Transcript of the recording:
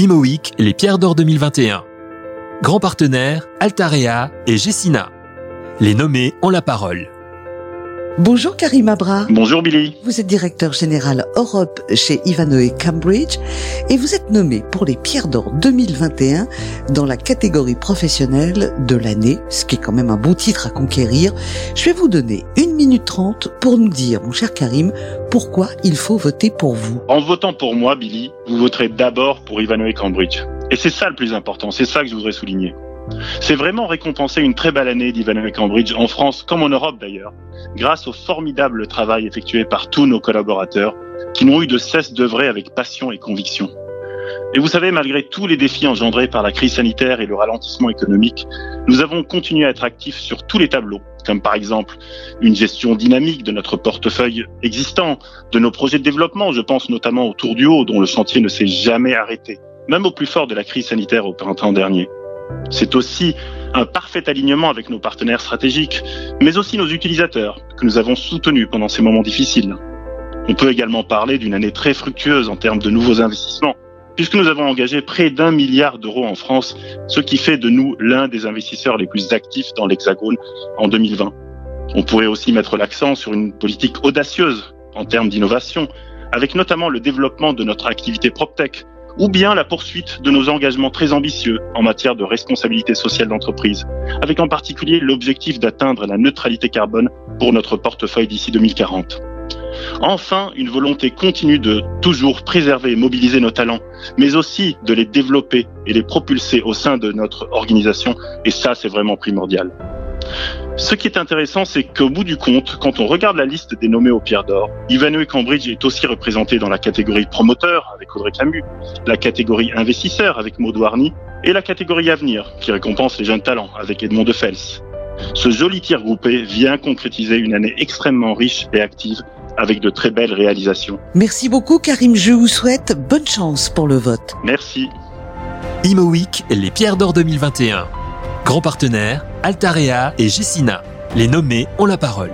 IMOIC, les Pierres d'Or 2021. Grand partenaire, Altarea et Gessina. Les nommés ont la parole. Bonjour Karim Abra. Bonjour Billy. Vous êtes directeur général Europe chez Ivanhoe Cambridge et vous êtes nommé pour les Pierres d'Or 2021 dans la catégorie professionnelle de l'année, ce qui est quand même un beau titre à conquérir. Je vais vous donner une minute trente pour nous dire, mon cher Karim, pourquoi il faut voter pour vous. En votant pour moi, Billy, vous voterez d'abord pour Ivanhoe Cambridge. Et c'est ça le plus important, c'est ça que je voudrais souligner. C'est vraiment récompenser une très belle année d'Ivanhoe Cambridge en France comme en Europe d'ailleurs, grâce au formidable travail effectué par tous nos collaborateurs qui n'ont eu de cesse d'œuvrer avec passion et conviction. Et vous savez, malgré tous les défis engendrés par la crise sanitaire et le ralentissement économique, nous avons continué à être actifs sur tous les tableaux, comme par exemple une gestion dynamique de notre portefeuille existant, de nos projets de développement, je pense notamment au Tour du Haut, dont le chantier ne s'est jamais arrêté, même au plus fort de la crise sanitaire au printemps dernier. C'est aussi un parfait alignement avec nos partenaires stratégiques, mais aussi nos utilisateurs, que nous avons soutenus pendant ces moments difficiles. On peut également parler d'une année très fructueuse en termes de nouveaux investissements, puisque nous avons engagé près d'un milliard d'euros en France, ce qui fait de nous l'un des investisseurs les plus actifs dans l'Hexagone en 2020. On pourrait aussi mettre l'accent sur une politique audacieuse en termes d'innovation, avec notamment le développement de notre activité PropTech, ou bien la poursuite de nos engagements très ambitieux en matière de responsabilité sociale d'entreprise, avec en particulier l'objectif d'atteindre la neutralité carbone pour notre portefeuille d'ici 2040. Enfin, une volonté continue de toujours préserver et mobiliser nos talents, mais aussi de les développer et les propulser au sein de notre organisation, et ça c'est vraiment primordial. Ce qui est intéressant, c'est qu'au bout du compte, quand on regarde la liste des nommés aux pierres d'or, Ivanhoe Cambridge est aussi représenté dans la catégorie promoteur avec Audrey Camus, la catégorie investisseur avec Maud Warny et la catégorie avenir qui récompense les jeunes talents avec Edmond de Fels. Ce joli tir groupé vient concrétiser une année extrêmement riche et active avec de très belles réalisations. Merci beaucoup Karim, je vous souhaite bonne chance pour le vote. Merci. IMOIC, les Pierres d'Or 2021. Grand partenaire, Altarea et Gessina. Les nommés ont la parole.